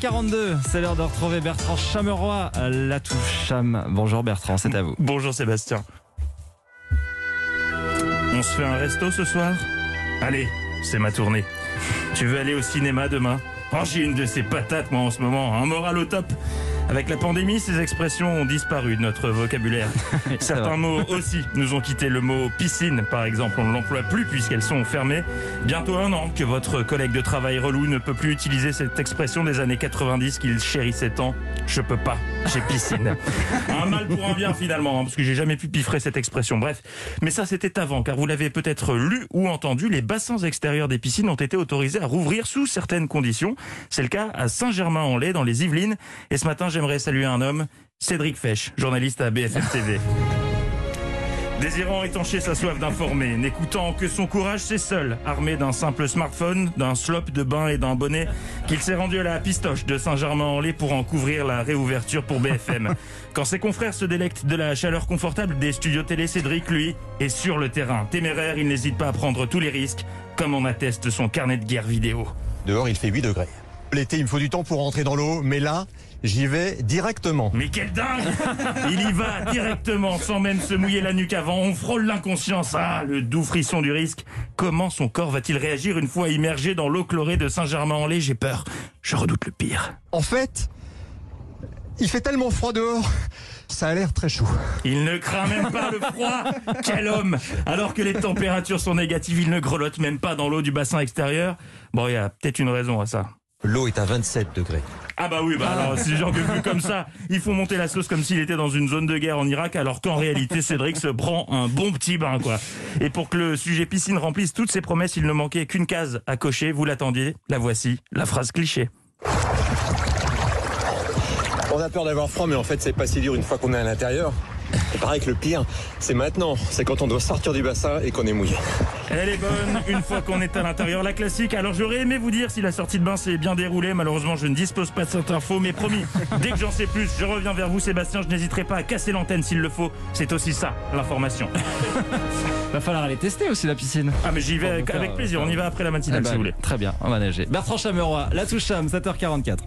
42, c'est l'heure de retrouver Bertrand Chameroy, la touche cham. Bonjour Bertrand, c'est à vous. Bonjour Sébastien. On se fait un resto ce soir? Allez, c'est ma tournée. Tu veux aller au cinéma demain? Oh, j'ai une de ces patates moi en ce moment, un moral au top. Avec la pandémie, ces expressions ont disparu de notre vocabulaire. Certains mots aussi nous ont quitté. Le mot piscine, par exemple, on ne l'emploie plus puisqu'elles sont fermées. Bientôt un an que votre collègue de travail relou ne peut plus utiliser cette expression des années 90 qu'il chérissait tant. Je peux pas, j'ai piscine. un mal pour un bien finalement, hein, parce que j'ai jamais pu piffrer cette expression. Bref, mais ça c'était avant, car vous l'avez peut-être lu ou entendu, les bassins extérieurs des piscines ont été autorisés à rouvrir sous certaines conditions. C'est le cas à Saint-Germain-en-Laye, dans les Yvelines. Et ce matin, j'aimerais saluer un homme, Cédric Fesch, journaliste à BFM TV. Désirant étancher sa soif d'informer, n'écoutant que son courage, c'est seul, armé d'un simple smartphone, d'un slop de bain et d'un bonnet, qu'il s'est rendu à la pistoche de Saint-Germain-en-Laye pour en couvrir la réouverture pour BFM. Quand ses confrères se délectent de la chaleur confortable des studios télé, Cédric, lui, est sur le terrain. Téméraire, il n'hésite pas à prendre tous les risques, comme en atteste son carnet de guerre vidéo. Dehors, il fait 8 degrés. L'été, il me faut du temps pour rentrer dans l'eau, mais là, j'y vais directement. Mais quel dingue Il y va directement, sans même se mouiller la nuque avant. On frôle l'inconscience. Ah, le doux frisson du risque. Comment son corps va-t-il réagir une fois immergé dans l'eau chlorée de Saint-Germain-en-Laye? J'ai peur. Je redoute le pire. En fait, il fait tellement froid dehors, ça a l'air très chaud. Il ne craint même pas le froid. Quel homme Alors que les températures sont négatives, il ne grelotte même pas dans l'eau du bassin extérieur. Bon, il y a peut-être une raison à ça. L'eau est à 27 degrés. Ah bah oui, bah alors c'est genre que vu comme ça, il faut monter la sauce comme s'il était dans une zone de guerre en Irak, alors qu'en réalité Cédric se prend un bon petit bain quoi. Et pour que le sujet piscine remplisse toutes ses promesses, il ne manquait qu'une case à cocher. Vous l'attendiez, la voici, la phrase cliché. On a peur d'avoir froid, mais en fait, c'est pas si dur une fois qu'on est à l'intérieur. Il paraît que le pire, c'est maintenant. C'est quand on doit sortir du bassin et qu'on est mouillé. Elle est bonne une fois qu'on est à l'intérieur, la classique. Alors j'aurais aimé vous dire si la sortie de bain s'est bien déroulée. Malheureusement, je ne dispose pas de cette info, mais promis, dès que j'en sais plus, je reviens vers vous, Sébastien. Je n'hésiterai pas à casser l'antenne s'il le faut. C'est aussi ça, l'information. Va falloir aller tester aussi la piscine. Ah mais j'y vais avec, faire, avec plaisir. euh, On y va après la matinale Eh ben, si vous voulez. Très bien, on va nager. Bertrand Chameroy, la touche cham, 7h44.